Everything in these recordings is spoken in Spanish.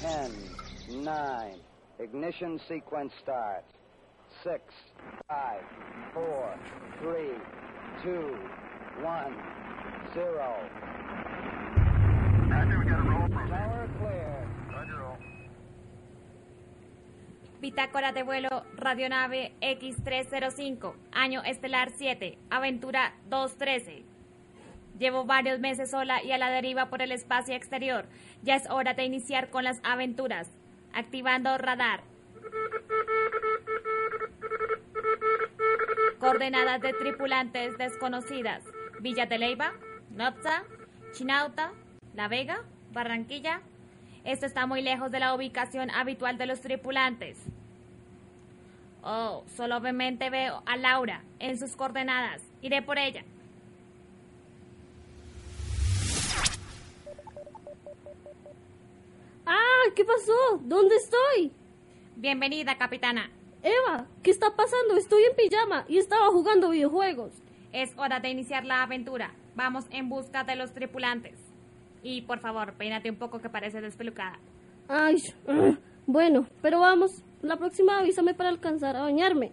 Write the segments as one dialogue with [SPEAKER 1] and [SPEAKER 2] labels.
[SPEAKER 1] Ten, nine, ignition sequence starts. Six, five, four, three, two, one, zero.
[SPEAKER 2] Roger, we got a roll from
[SPEAKER 1] Tower clear.
[SPEAKER 2] Roger, roll.
[SPEAKER 3] Bitácora de vuelo Radionave X305, año estelar 7, aventura 213. Llevo varios meses sola y a la deriva por el espacio exterior. Ya es hora de iniciar con las aventuras. Activando radar. Coordenadas de tripulantes desconocidas. Villa de Leyva, Nopza, Chinauta, La Vega, Barranquilla. Esto está muy lejos de la ubicación habitual de los tripulantes. Oh, solamente veo a Laura en sus coordenadas. Iré por ella.
[SPEAKER 4] ¡Ah! ¿Qué pasó? ¿Dónde estoy?
[SPEAKER 3] Bienvenida, capitana.
[SPEAKER 4] Eva, ¿qué está pasando? Estoy en pijama y estaba jugando videojuegos.
[SPEAKER 3] Es hora de iniciar la aventura. Vamos en busca de los tripulantes. Y por favor, peínate un poco que parece despelucada.
[SPEAKER 4] Ay, ah, bueno, pero vamos. La próxima avísame para alcanzar a bañarme.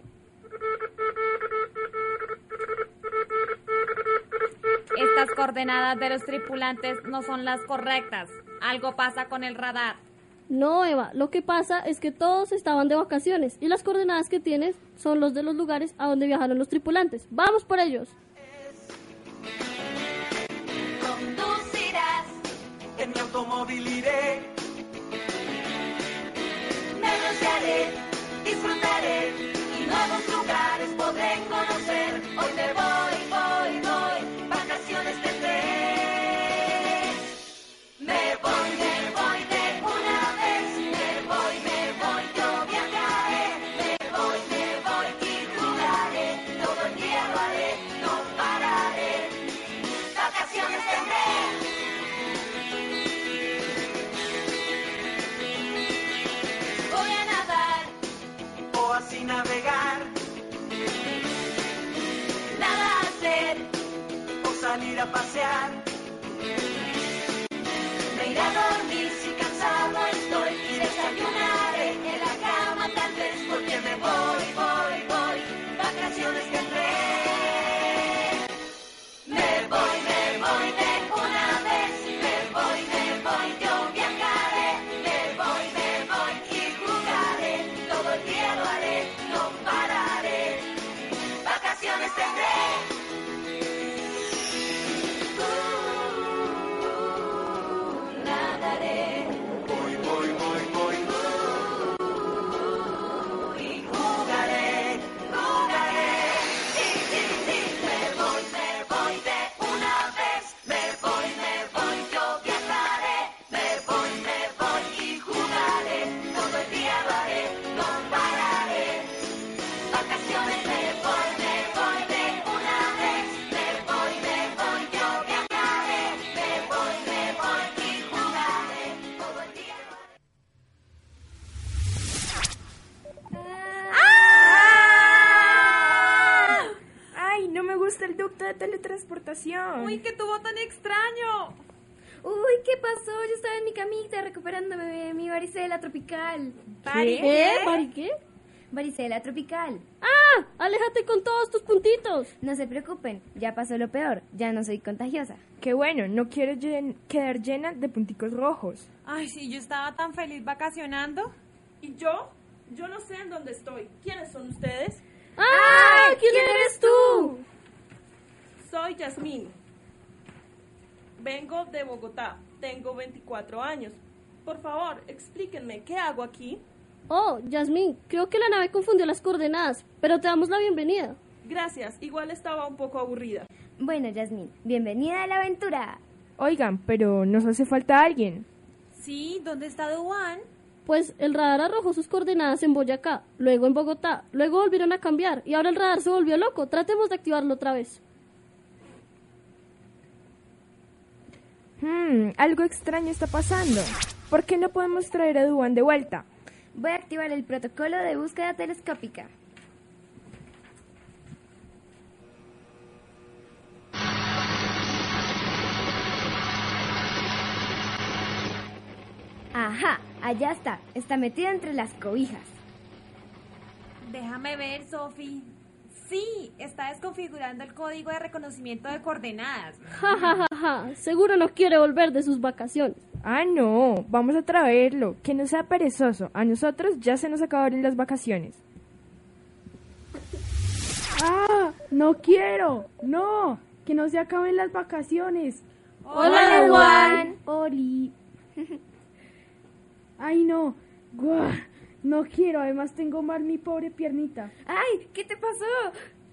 [SPEAKER 3] Estas coordenadas de los tripulantes no son las correctas. Algo pasa con el radar.
[SPEAKER 4] No, Eva, lo que pasa es que todos estaban de vacaciones y las coordenadas que tienes son los de los lugares a donde viajaron los tripulantes. Vamos por ellos.
[SPEAKER 5] En mi automóvil iré,
[SPEAKER 6] me broncearé, disfrutaré y nuevos
[SPEAKER 5] así navegar,
[SPEAKER 6] nada hacer,
[SPEAKER 5] o salir a pasear.
[SPEAKER 6] me iré a
[SPEAKER 7] recuperándome de mi varicela tropical.
[SPEAKER 4] ¿Qué? ¿Mari qué?
[SPEAKER 7] Varicela tropical.
[SPEAKER 4] ¡Ah! ¡Aléjate con todos tus puntitos!
[SPEAKER 7] No se preocupen, ya pasó lo peor, ya no soy contagiosa.
[SPEAKER 8] ¡Qué bueno! No quiero llen- quedar llena de punticos rojos.
[SPEAKER 3] Ay, sí, yo estaba tan feliz vacacionando.
[SPEAKER 9] ¿Y yo? Yo no sé en dónde estoy. ¿Quiénes son ustedes?
[SPEAKER 4] ¡Ah! ¿Quién eres tú?
[SPEAKER 9] Soy Yasmín. Vengo de Bogotá. Tengo 24 años. Por favor, explíquenme, ¿qué hago aquí?
[SPEAKER 4] Oh, Yasmín, creo que la nave confundió las coordenadas, pero te damos la bienvenida.
[SPEAKER 9] Gracias, igual estaba un poco aburrida.
[SPEAKER 7] Bueno, Yasmín, bienvenida a la aventura.
[SPEAKER 8] Oigan, pero nos hace falta alguien.
[SPEAKER 10] Sí, ¿dónde está Duan?
[SPEAKER 4] Pues el radar arrojó sus coordenadas en Boyacá, luego en Bogotá, luego volvieron a cambiar y ahora el radar se volvió loco. Tratemos de activarlo otra vez.
[SPEAKER 8] Hmm, algo extraño está pasando. ¿Por qué no podemos traer a Duan de vuelta?
[SPEAKER 7] Voy a activar el protocolo de búsqueda telescópica. Ajá, allá está. Está metida entre las cobijas.
[SPEAKER 10] Déjame ver, Sophie. Sí, está desconfigurando el código de reconocimiento de coordenadas.
[SPEAKER 4] Ja, ja, ja, ja. Seguro no quiere volver de sus vacaciones.
[SPEAKER 8] Ah, no, vamos a traerlo. Que no sea perezoso. A nosotros ya se nos acabaron las vacaciones.
[SPEAKER 11] ¡Ah! ¡No quiero! ¡No! ¡Que no se acaben las vacaciones!
[SPEAKER 7] Hola, Juan.
[SPEAKER 11] ¡Oli! ¡Ay, no! ¡Guau! No quiero, además tengo mal mi pobre piernita.
[SPEAKER 7] ¡Ay! ¿Qué te pasó?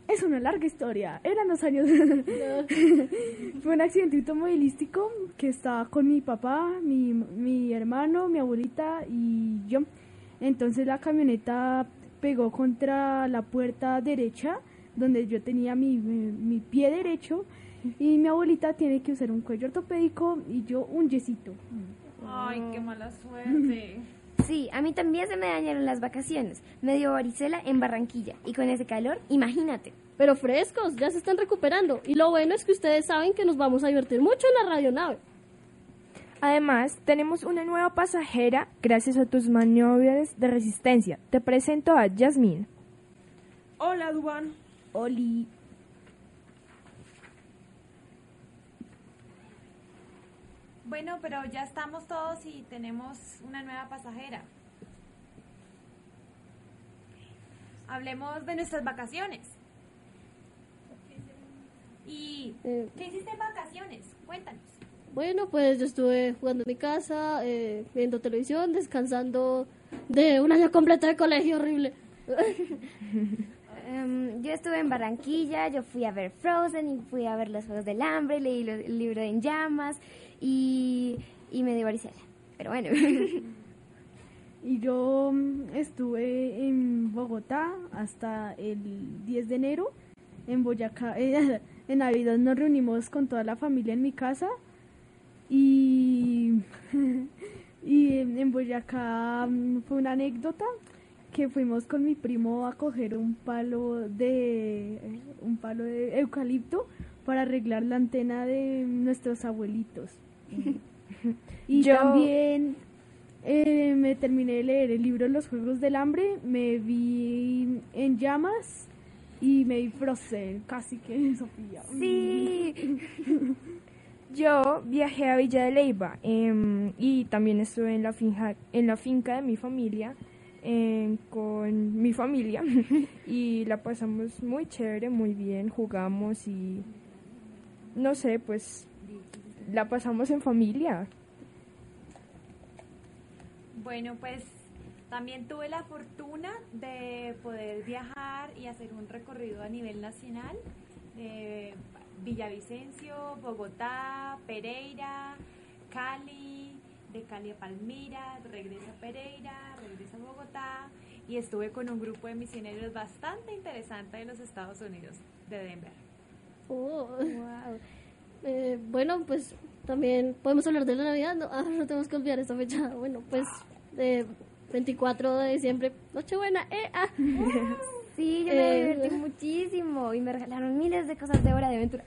[SPEAKER 11] Es una larga historia. Eran los años. Fue un accidente automovilístico que estaba con mi papá, mi, mi hermano, mi abuelita y yo. Entonces la camioneta pegó contra la puerta derecha, donde yo tenía mi, mi, mi pie derecho. Y mi abuelita tiene que usar un cuello ortopédico y yo un yesito.
[SPEAKER 10] Ay, qué mala suerte.
[SPEAKER 7] Sí, a mí también se me dañaron las vacaciones. Me dio varicela en Barranquilla. Y con ese calor, imagínate.
[SPEAKER 4] Pero frescos, ya se están recuperando. Y lo bueno es que ustedes saben que nos vamos a divertir mucho en la radionave.
[SPEAKER 8] Además, tenemos una nueva pasajera gracias a tus maniobras de resistencia. Te presento a Yasmín.
[SPEAKER 9] Hola, Duan.
[SPEAKER 11] Oli.
[SPEAKER 10] Bueno, pero ya estamos todos y tenemos una nueva pasajera. Hablemos de nuestras vacaciones. ¿Y
[SPEAKER 4] Eh,
[SPEAKER 10] qué hiciste en vacaciones? Cuéntanos.
[SPEAKER 4] Bueno, pues yo estuve jugando en mi casa, eh, viendo televisión, descansando de un año completo de colegio horrible.
[SPEAKER 7] Em, yo estuve en Barranquilla, yo fui a ver Frozen y fui a ver los Juegos del Hambre, leí el libro de En Llamas y, me dio varicela. Pero bueno,
[SPEAKER 11] Y yo mm, estuve en Bogotá hasta el 10 de enero. En Boyacá, en Navidad nos reunimos con toda la familia en mi casa. Y, y en en Boyacá mm, fue una anécdota que fuimos con mi primo a coger un palo de un palo de eucalipto para arreglar la antena de nuestros abuelitos. y
[SPEAKER 8] Yo-
[SPEAKER 11] también eh, me terminé de leer el libro Los Juegos del Hambre, me vi en llamas y me vi Frozen, casi que Sofía.
[SPEAKER 7] sí.
[SPEAKER 8] Yo viajé a Villa de Leyva em, y también estuve en la, finja, en la finca de mi familia con mi familia y la pasamos muy chévere, muy bien, jugamos y no sé, pues la pasamos en familia.
[SPEAKER 10] Bueno, pues también tuve la fortuna de poder viajar y hacer un recorrido a nivel nacional. de Villavicencio, Bogotá, Pereira, Cali, de Cali a Palmira, regresa a Pereira, regresa a Bogotá y estuve con un grupo de misioneros bastante interesante de los Estados Unidos, de Denver.
[SPEAKER 4] Oh, Eh, bueno, pues también podemos hablar de la Navidad. No, Ah, no tenemos que olvidar esta fecha. Bueno, pues eh, 24 de diciembre, Nochebuena. Eh, ah.
[SPEAKER 7] Sí, yo me
[SPEAKER 4] Eh,
[SPEAKER 7] divertí muchísimo y me regalaron miles de cosas de hora de aventura.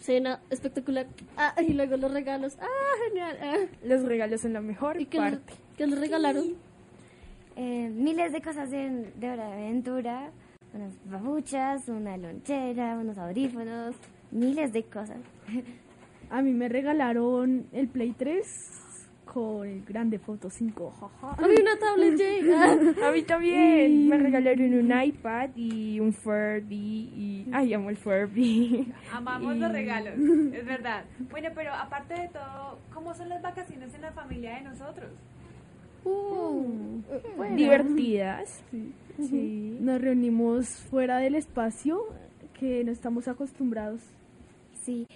[SPEAKER 4] Cena espectacular. Ah, y luego los regalos. Ah, genial. Ah,
[SPEAKER 8] Los regalos son la mejor
[SPEAKER 4] ¿Y qué,
[SPEAKER 8] parte.
[SPEAKER 4] qué les regalaron?
[SPEAKER 7] Eh, miles de cosas de, de hora de aventura, unas babuchas, una lonchera, unos audífonos, miles de cosas.
[SPEAKER 11] A mí me regalaron el Play 3 con el Grande Foto 5. jaja.
[SPEAKER 4] A mí una tablet Jay. Ah,
[SPEAKER 8] A mí también me regalaron un iPad y un Furby y ay amo el Furby.
[SPEAKER 10] Amamos los
[SPEAKER 8] Y-
[SPEAKER 10] regalos, es verdad. Bueno, pero aparte de todo, ¿cómo son las vacaciones en la familia de nosotros?
[SPEAKER 11] Buenas.
[SPEAKER 8] divertidas. Sí.
[SPEAKER 11] Nos reunimos fuera del espacio que no estamos acostumbrados.
[SPEAKER 7] Sí.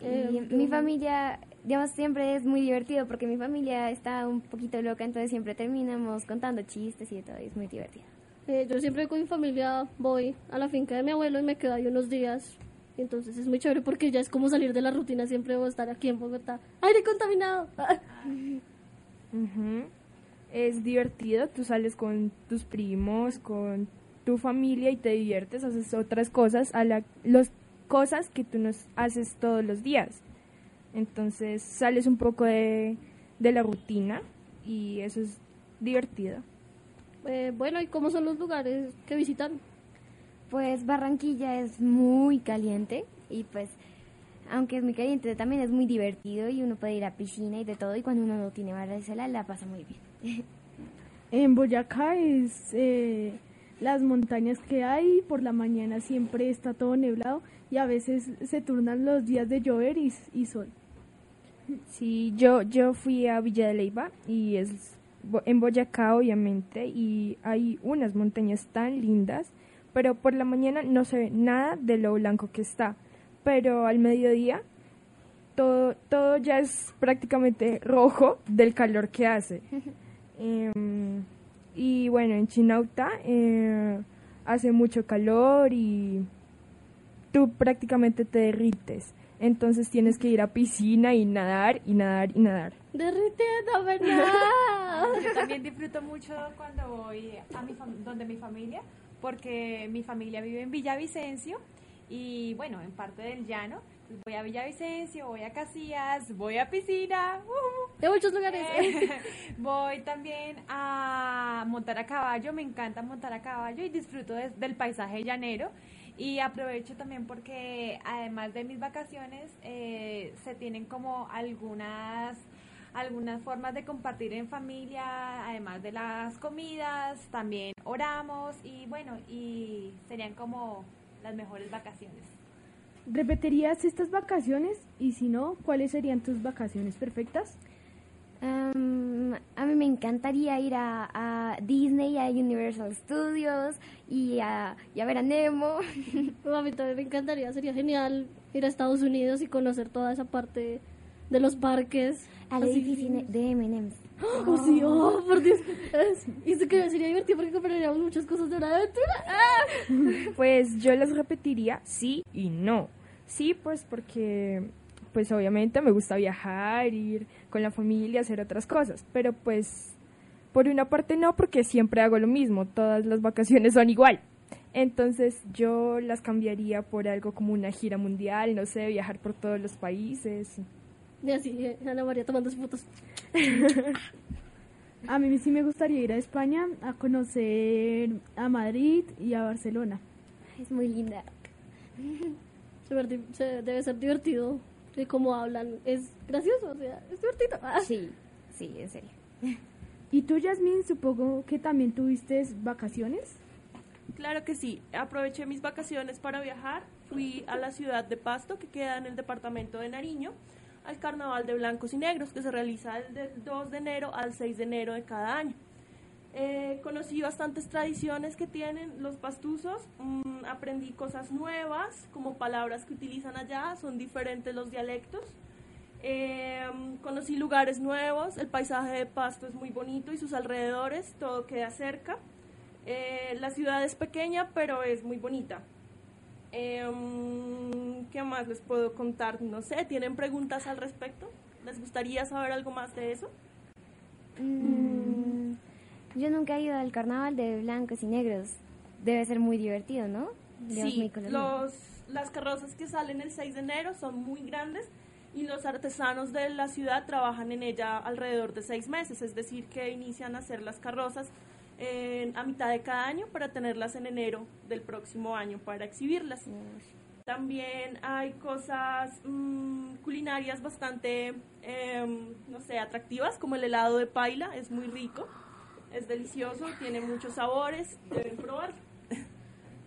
[SPEAKER 7] Y
[SPEAKER 11] Eh,
[SPEAKER 7] mi familia, digamos, siempre es muy divertido porque mi familia está un poquito loca, entonces siempre terminamos contando chistes y de todo, y es muy divertido.
[SPEAKER 4] Eh, yo siempre con mi familia voy a la finca de mi abuelo y me quedo ahí unos días. Entonces es muy chévere porque ya es como salir de la rutina. Siempre voy a estar aquí en Bogotá. ¡Aire contaminado!
[SPEAKER 8] Ujú. Es divertido, tú sales con tus primos, con tu familia y te diviertes, haces otras cosas, a la, los cosas que tú no haces todos los días. Entonces sales un poco de, de la rutina y eso es divertido.
[SPEAKER 4] Eh, bueno, ¿y cómo son los lugares que visitan?
[SPEAKER 7] Pues Barranquilla es muy caliente y pues, aunque es muy caliente, también es muy divertido y uno puede ir a piscina y de todo y cuando uno no tiene Varicela la pasa muy bien.
[SPEAKER 11] En Boyacá es eh, las montañas que hay, por la mañana siempre está todo nublado y a veces se turnan los días de llover y, y sol.
[SPEAKER 8] Sí, yo, yo fui a Villa de Leyva y es en Boyacá obviamente y hay unas montañas tan lindas, pero por la mañana no se ve nada de lo blanco que está, pero al mediodía todo, todo ya es prácticamente rojo del calor que hace. Em, y bueno, en Chinauta eh, hace mucho calor y tú prácticamente te derrites. Entonces tienes que ir a piscina y nadar y nadar y nadar.
[SPEAKER 4] Derritiendo, ¿verdad?
[SPEAKER 10] Yo también disfruto mucho cuando voy a mi donde mi familia, porque mi familia vive en Villavicencio y bueno, en parte del llano. Voy a Villavicencio, voy a Casillas, voy a piscina. ¡uh!
[SPEAKER 4] De muchos lugares.
[SPEAKER 10] Eh, voy también a montar a caballo, me encanta montar a caballo y disfruto de- del paisaje llanero. Y aprovecho también porque además de mis vacaciones eh, se tienen como algunas algunas formas de compartir en familia, además de las comidas, también oramos y bueno, y serían como las mejores vacaciones.
[SPEAKER 11] ¿Repetirías estas vacaciones? Y si no, ¿cuáles serían tus vacaciones perfectas?
[SPEAKER 7] Am, a mí me encantaría ir a, a Disney, a Universal Studios y a, y a ver a Nemo.
[SPEAKER 4] a mí también me encantaría, sería genial ir a Estados Unidos y conocer toda esa parte de los parques.
[SPEAKER 7] Al edificio de M&M's.
[SPEAKER 4] Oh, sí, oh, por Dios. Y eso que sería divertido porque compraríamos muchas cosas de una aventura. ¡Ah!
[SPEAKER 8] Pues yo las repetiría sí y no. Sí, pues porque pues obviamente me gusta viajar, ir con la familia, hacer otras cosas, pero pues por una parte no porque siempre hago lo mismo, todas las vacaciones son igual. Entonces yo las cambiaría por algo como una gira mundial, no sé, viajar por todos los países.
[SPEAKER 4] Y así, eh, Ana María tomando fotos.
[SPEAKER 11] A mí sí me gustaría ir a España a conocer a Madrid y a Barcelona.
[SPEAKER 7] Es muy linda.
[SPEAKER 4] Debe ser divertido de cómo hablan. Es gracioso, o sea, es divertido. Ah.
[SPEAKER 7] Sí, sí, en serio.
[SPEAKER 11] ¿Y tú, Yasmin, supongo que también tuviste vacaciones?
[SPEAKER 9] Claro que sí. Aproveché mis vacaciones para viajar. Fui a la ciudad de Pasto, que queda en el departamento de Nariño, al Carnaval de Blancos y Negros, que se realiza del 2 de enero al 6 de enero de cada año. Eh, conocí bastantes tradiciones que tienen los pastuzos, mm, aprendí cosas nuevas, como palabras que utilizan allá, son diferentes los dialectos. Eh, conocí lugares nuevos, el paisaje de Pasto es muy bonito y sus alrededores, todo queda cerca. Eh, la ciudad es pequeña, pero es muy bonita. Em, ¿Qué más les puedo contar? No sé, ¿tienen preguntas al respecto? ¿Les gustaría saber algo más de eso?
[SPEAKER 7] Mm, yo nunca he ido al carnaval de blancos y negros. Debe ser muy divertido, ¿no? Digamos,
[SPEAKER 9] Sí, los, las carrozas que salen el 6 de enero son muy grandes y los artesanos de la ciudad trabajan en ella alrededor de seis meses, es decir, que inician a hacer las carrozas en- a mitad de cada año para tenerlas en enero del próximo año para exhibirlas. También hay cosas mm, culinarias bastante, em, no sé, atractivas, como el helado de paila, es muy rico, es delicioso, tiene muchos sabores, deben probar.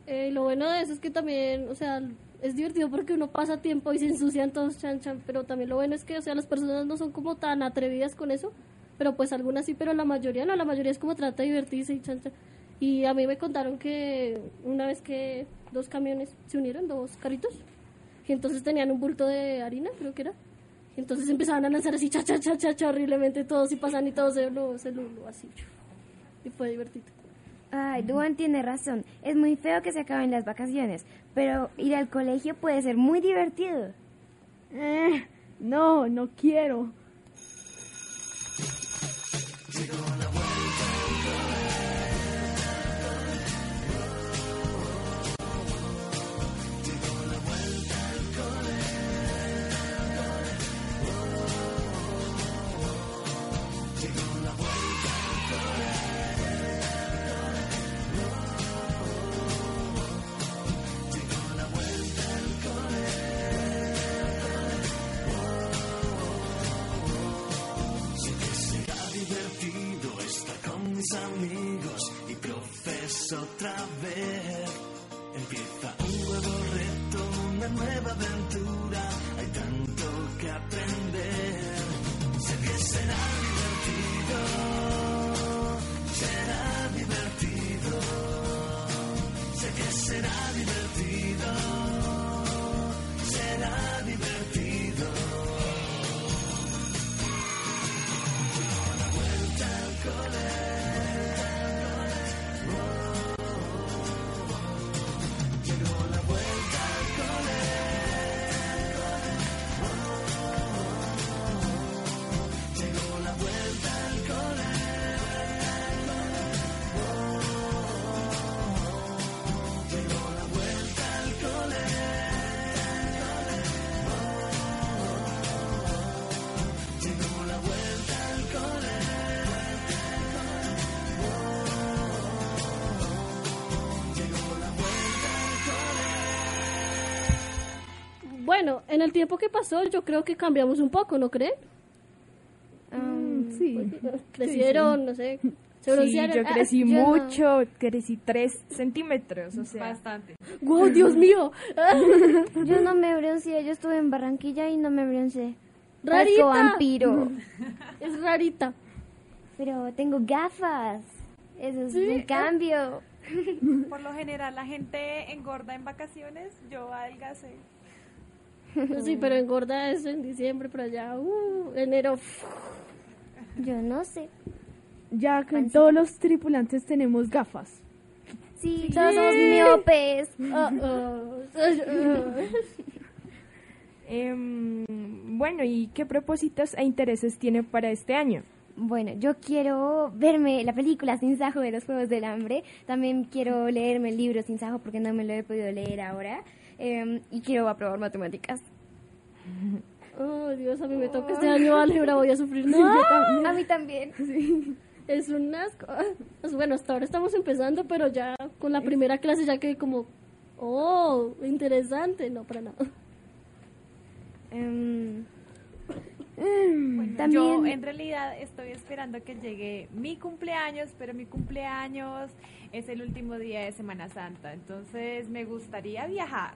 [SPEAKER 4] Eh, lo bueno de eso es que también, o sea, es divertido porque uno pasa tiempo y se ensucian todos chan chan, pero también lo bueno es que, o sea, las personas no son como tan atrevidas con eso. Pero pues algunas sí, pero la mayoría no, la mayoría es como trata de divertirse y chanta. Y a mí me contaron que una vez que dos camiones se unieron, dos carritos, y entonces tenían un bulto de harina, creo que era. Y entonces empezaban a lanzar así, cha, cha, cha, cha, cha, horriblemente todos y pasan y todos se lo, se lo, lo así. Y fue divertido.
[SPEAKER 7] Ay, Duan tiene razón. Es muy feo que se acaben las vacaciones, pero ir al colegio puede ser muy divertido.
[SPEAKER 11] Eh, no, no quiero.
[SPEAKER 12] Otra vez. Empieza un nuevo reto, una nueva aventura.
[SPEAKER 4] En el tiempo que pasó, yo creo que cambiamos un poco, ¿no creen?
[SPEAKER 11] sí.
[SPEAKER 4] Crecieron, no sé. Se
[SPEAKER 8] Sí, yo
[SPEAKER 4] Ah,
[SPEAKER 8] crecí
[SPEAKER 4] yo no.
[SPEAKER 8] mucho, crecí 3 centímetros, o sea.
[SPEAKER 10] Bastante.
[SPEAKER 4] ¡Wow, Dios mío!
[SPEAKER 7] Yo no me bronceé, yo estuve en Barranquilla y no me bronceé.
[SPEAKER 4] ¡Rarita!
[SPEAKER 7] Vampiro.
[SPEAKER 4] Es rarita.
[SPEAKER 7] Pero tengo gafas. Eso es
[SPEAKER 4] Sí,
[SPEAKER 7] un
[SPEAKER 4] eh.
[SPEAKER 7] cambio.
[SPEAKER 10] Por lo general, la gente engorda en vacaciones. Yo adelgacé.
[SPEAKER 4] Sí, pero engorda eso en diciembre, pero allá, uh, enero.
[SPEAKER 7] Yo no sé.
[SPEAKER 11] Ya que todos los tripulantes tenemos gafas.
[SPEAKER 7] Sí, todos somos miopes.
[SPEAKER 8] Em, bueno, ¿y qué propósitos e intereses tiene para este año?
[SPEAKER 7] Bueno, yo quiero verme la película Sin Sajo de los Juegos del Hambre. También quiero leerme el libro Sin Sajo porque no me lo he podido leer ahora. Em, y quiero aprobar matemáticas.
[SPEAKER 4] Oh, Dios, a mí me toca este año álgebra, voy a sufrir. No,
[SPEAKER 7] A mí también.
[SPEAKER 4] es un asco. Pues bueno, hasta ahora estamos empezando, pero ya con la primera clase ya quedé como, oh, interesante. No, para nada.
[SPEAKER 10] Bueno,
[SPEAKER 7] También-
[SPEAKER 10] Yo en realidad estoy esperando que llegue mi cumpleaños, pero mi cumpleaños es el último día de Semana Santa, entonces me gustaría viajar.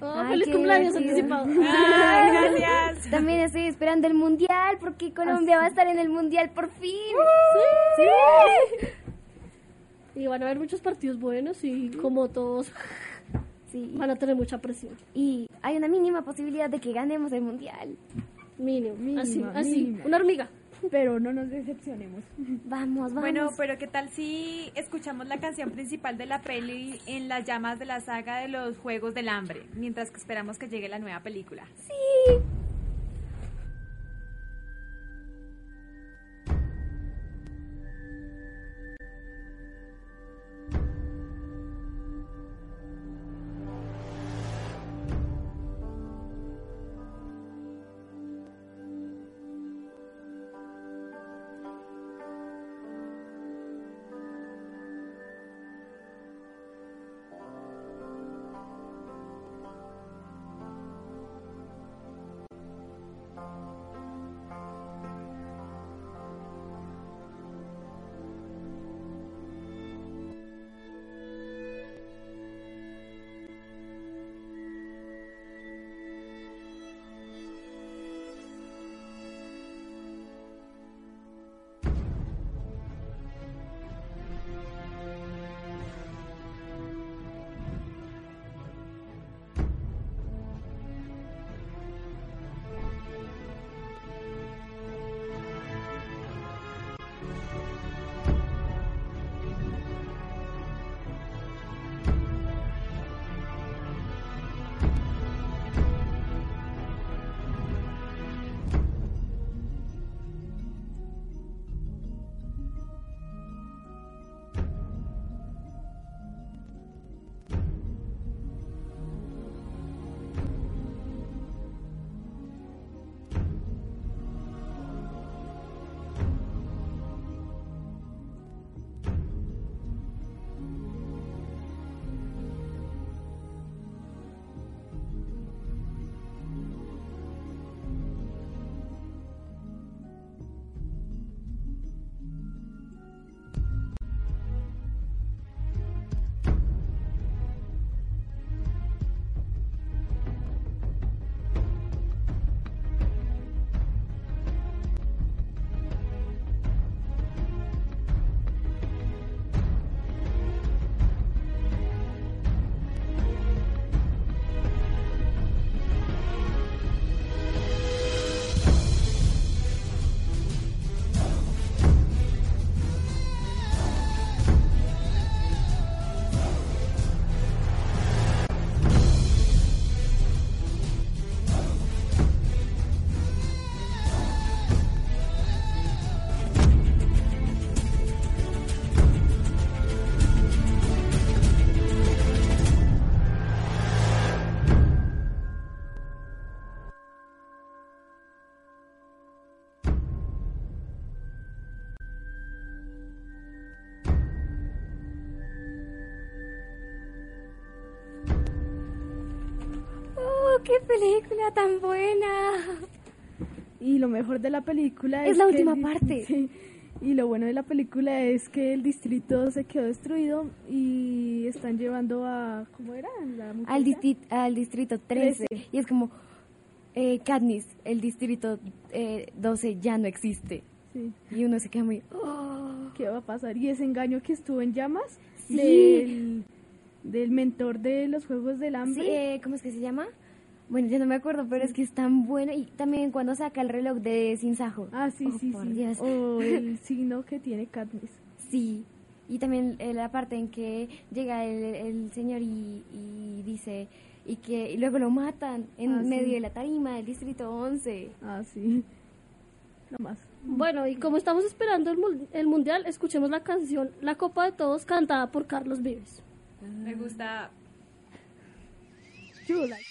[SPEAKER 4] Oh,
[SPEAKER 7] Ay,
[SPEAKER 4] feliz cumpleaños anticipado.
[SPEAKER 10] Ay, gracias.
[SPEAKER 7] También estoy esperando el mundial porque Colombia va a estar en el mundial por fin.
[SPEAKER 4] Sí. Y van a haber muchos partidos buenos y como todos
[SPEAKER 7] Sí.
[SPEAKER 4] van a tener mucha presión.
[SPEAKER 7] Y hay una mínima posibilidad de que ganemos el mundial.
[SPEAKER 4] Mínimo,
[SPEAKER 11] Mínima,
[SPEAKER 4] así, así, una hormiga.
[SPEAKER 11] Pero no nos decepcionemos.
[SPEAKER 7] Vamos, vamos.
[SPEAKER 10] Bueno, pero ¿qué tal si escuchamos la canción principal de la peli en las llamas de la saga de los Juegos del Hambre, mientras que esperamos que llegue la nueva película?
[SPEAKER 7] Sí. Qué película tan buena!
[SPEAKER 11] Y lo mejor de la película es,
[SPEAKER 7] Es la
[SPEAKER 11] que
[SPEAKER 7] última
[SPEAKER 11] di-
[SPEAKER 7] parte.
[SPEAKER 11] sí. Y lo bueno de la película es que el distrito se quedó destruido y están llevando a... ¿Cómo era? La
[SPEAKER 7] Al, disti- al distrito 13.
[SPEAKER 11] Trece.
[SPEAKER 7] Y es como, eh, Katniss, el distrito eh, 12 ya no existe.
[SPEAKER 11] Sí.
[SPEAKER 7] Y uno se queda muy... "Oh".
[SPEAKER 11] ¿Qué va a pasar? Y ese engaño que estuvo en llamas
[SPEAKER 7] Sí.
[SPEAKER 11] del, del mentor de los Juegos del Hambre.
[SPEAKER 7] Sí, eh, ¿Cómo es que se llama? Bueno, ya no me acuerdo, pero es que es tan bueno. Y también cuando saca el reloj de Sin Sajo.
[SPEAKER 11] Ah, sí,
[SPEAKER 7] Oh,
[SPEAKER 11] sí,
[SPEAKER 7] por
[SPEAKER 11] sí.
[SPEAKER 7] Dios.
[SPEAKER 11] O el signo que tiene Katniss.
[SPEAKER 7] Sí, y también eh, la parte en que llega el, el señor y, y dice, y que y luego lo matan en
[SPEAKER 11] Ah, sí.
[SPEAKER 7] medio de la tarima del distrito 11.
[SPEAKER 11] Ah, sí. No más.
[SPEAKER 4] Bueno, y como estamos esperando el, el mundial, escuchemos la canción La Copa de Todos cantada por Carlos Vives.
[SPEAKER 10] Me gusta.
[SPEAKER 11] Chula.
[SPEAKER 12] Ven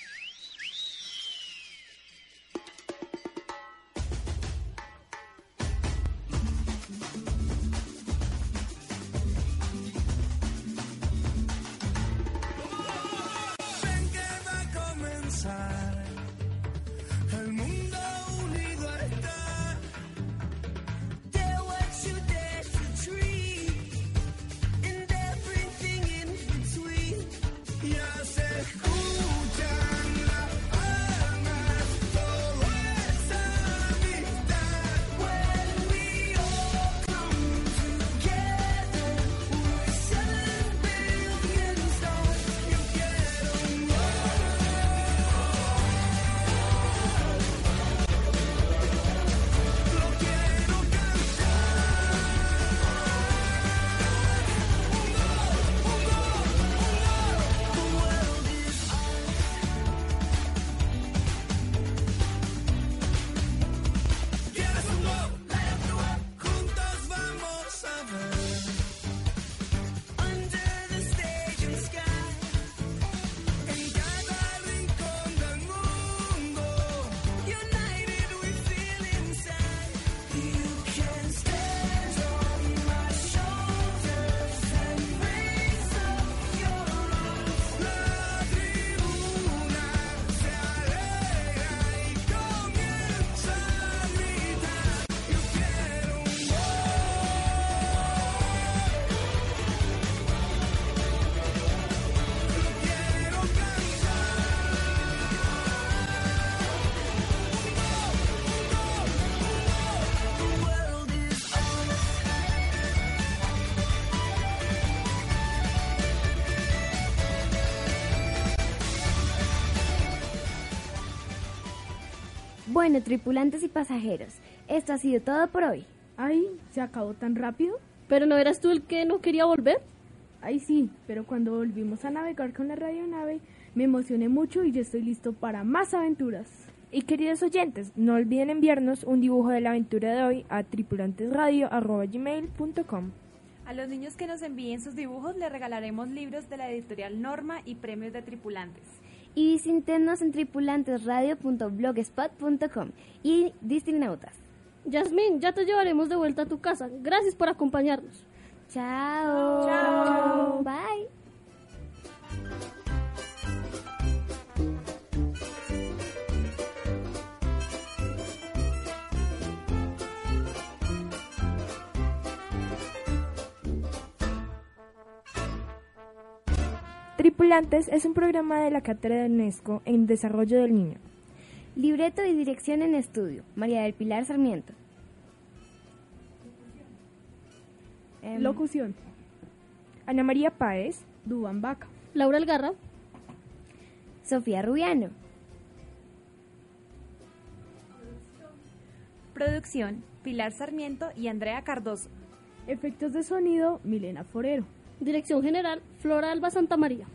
[SPEAKER 7] Bueno, tripulantes y pasajeros, esto ha sido todo por hoy.
[SPEAKER 11] Ay, ¿se acabó tan rápido?
[SPEAKER 4] ¿Pero no eras tú el que no quería volver?
[SPEAKER 11] Ay, sí, pero cuando volvimos a navegar con la radionave, me emocioné mucho y ya estoy listo para más aventuras.
[SPEAKER 8] Y queridos oyentes, no olviden enviarnos un dibujo de la aventura de hoy a tripulantesradio.gmail.com.
[SPEAKER 10] A los niños que nos envíen sus dibujos les regalaremos libros de la editorial Norma y premios de tripulantes.
[SPEAKER 7] Y visítenos en tripulantesradio.blogspot.com y Distrinautas.
[SPEAKER 4] Yasmín, ya te llevaremos de vuelta a tu casa. Gracias por acompañarnos.
[SPEAKER 7] Chao.
[SPEAKER 4] Chao.
[SPEAKER 7] Bye.
[SPEAKER 8] Tripulantes es un programa de la Cátedra de UNESCO en Desarrollo del Niño.
[SPEAKER 7] Libreto y dirección en estudio. María del Pilar Sarmiento. Em,
[SPEAKER 11] Locución.
[SPEAKER 8] Ana María Páez.
[SPEAKER 11] Dubán Vaca.
[SPEAKER 4] Laura Algarra.
[SPEAKER 7] Sofía Rubiano.
[SPEAKER 10] Producción, Pilar Sarmiento y Andrea Cardoso.
[SPEAKER 11] Efectos de sonido, Milena Forero.
[SPEAKER 4] Dirección General, Flora Alba Santa María.